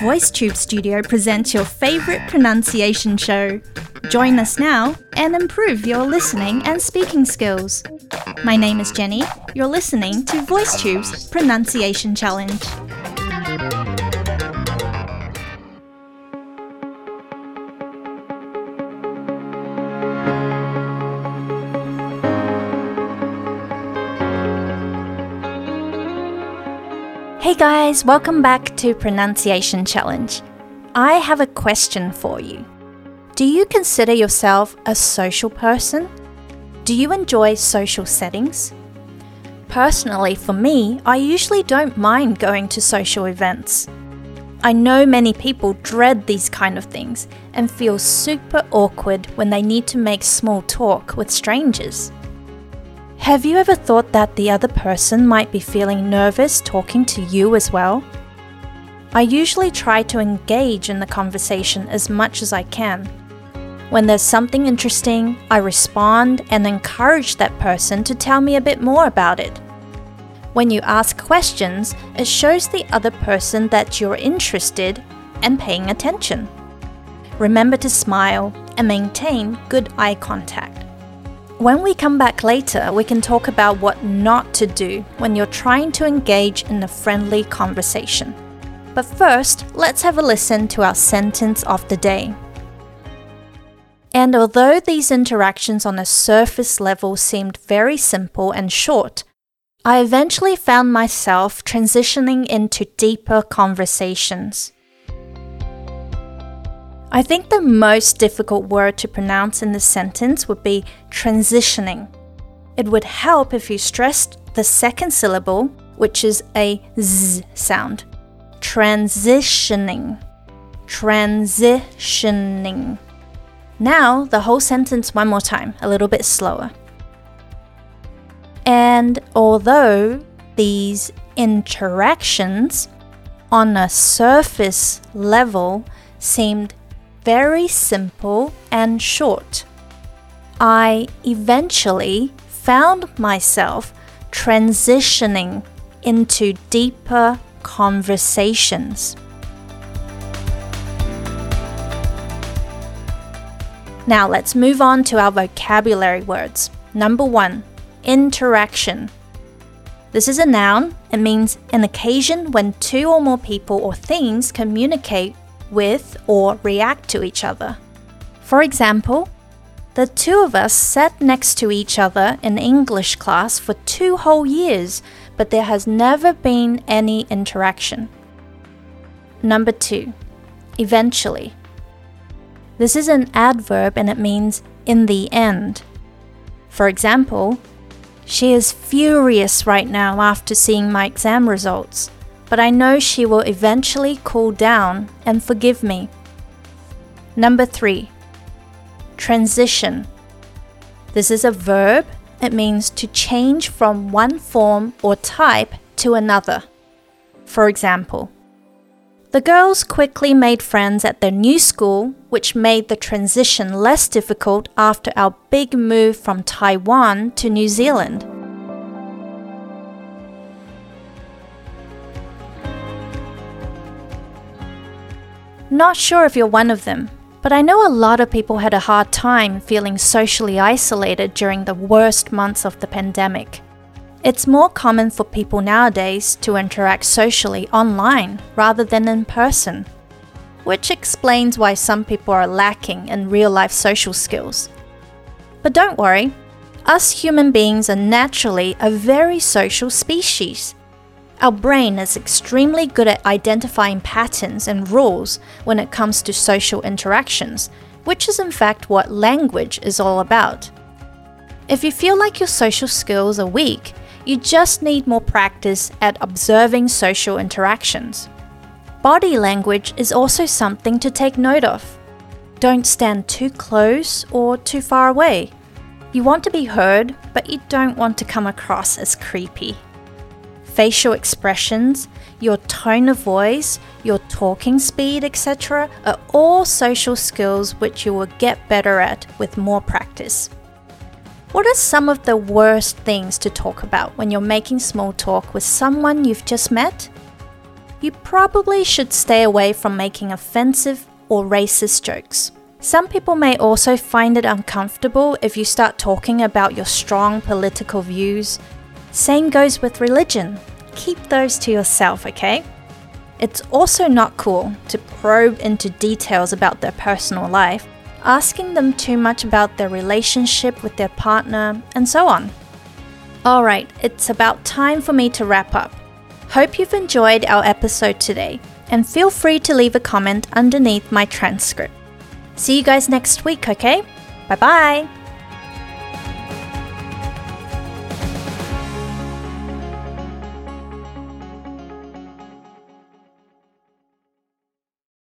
VoiceTube Studio presents your favorite pronunciation show. Join us now and improve your listening and speaking skills. My name is Jenny. You're listening to VoiceTube's Pronunciation Challenge. Hey guys, welcome back to Pronunciation Challenge. I have a question for you. Do you consider yourself a social person? Do you enjoy social settings? Personally, for me, I usually don't mind going to social events. I know many people dread these kind of things and feel super awkward when they need to make small talk with strangers. Have you ever thought that the other person might be feeling nervous talking to you as well? I usually try to engage in the conversation as much as I can. When there's something interesting, I respond and encourage that person to tell me a bit more about it. When you ask questions, it shows the other person that you're interested and paying attention. Remember to smile and maintain good eye contact. When we come back later, we can talk about what not to do when you're trying to engage in a friendly conversation. But first, let's have a listen to our sentence of the day. And although these interactions on a surface level seemed very simple and short, I eventually found myself transitioning into deeper conversations. I think the most difficult word to pronounce in this sentence would be transitioning. It would help if you stressed the second syllable, which is a z sound. Transitioning. Transitioning. Now, the whole sentence one more time, a little bit slower. And although these interactions on a surface level seemed very simple and short. I eventually found myself transitioning into deeper conversations. Now let's move on to our vocabulary words. Number one, interaction. This is a noun. It means an occasion when two or more people or things communicate with or react to each other. For example, the two of us sat next to each other in English class for two whole years, but there has never been any interaction. Number two, eventually. This is an adverb and it means in the end. For example, she is furious right now after seeing my exam results but I know she will eventually cool down and forgive me. Number three, transition. This is a verb. It means to change from one form or type to another. For example, the girls quickly made friends at their new school, which made the transition less difficult after our big move from Taiwan to New Zealand. Not sure if you're one of them, but I know a lot of people had a hard time feeling socially isolated during the worst months of the pandemic. It's more common for people nowadays to interact socially online rather than in person, which explains why some people are lacking in real life social skills. But don't worry, us human beings are naturally a very social species. Our brain is extremely good at identifying patterns and rules when it comes to social interactions, which is in fact what language is all about. If you feel like your social skills are weak, you just need more practice at observing social interactions. Body language is also something to take note of. Don't stand too close or too far away. You want to be heard, but you don't want to come across as creepy facial expressions, your tone of voice, your talking speed, etc., are all social skills which you will get better at with more practice. What are some of the worst things to talk about when you're making small talk with someone you've just met? you probably should stay away from making offensive or racist jokes. Some people may also find it uncomfortable if you start talking about your strong political views. Same goes with religion. Keep those to yourself, okay? It's also not cool to probe into details about their personal life, asking them too much about their relationship with their partner, and so on. Alright, it's about time for me to wrap up. Hope you've enjoyed our episode today, and feel free to leave a comment underneath my transcript. See you guys next week, okay? Bye bye!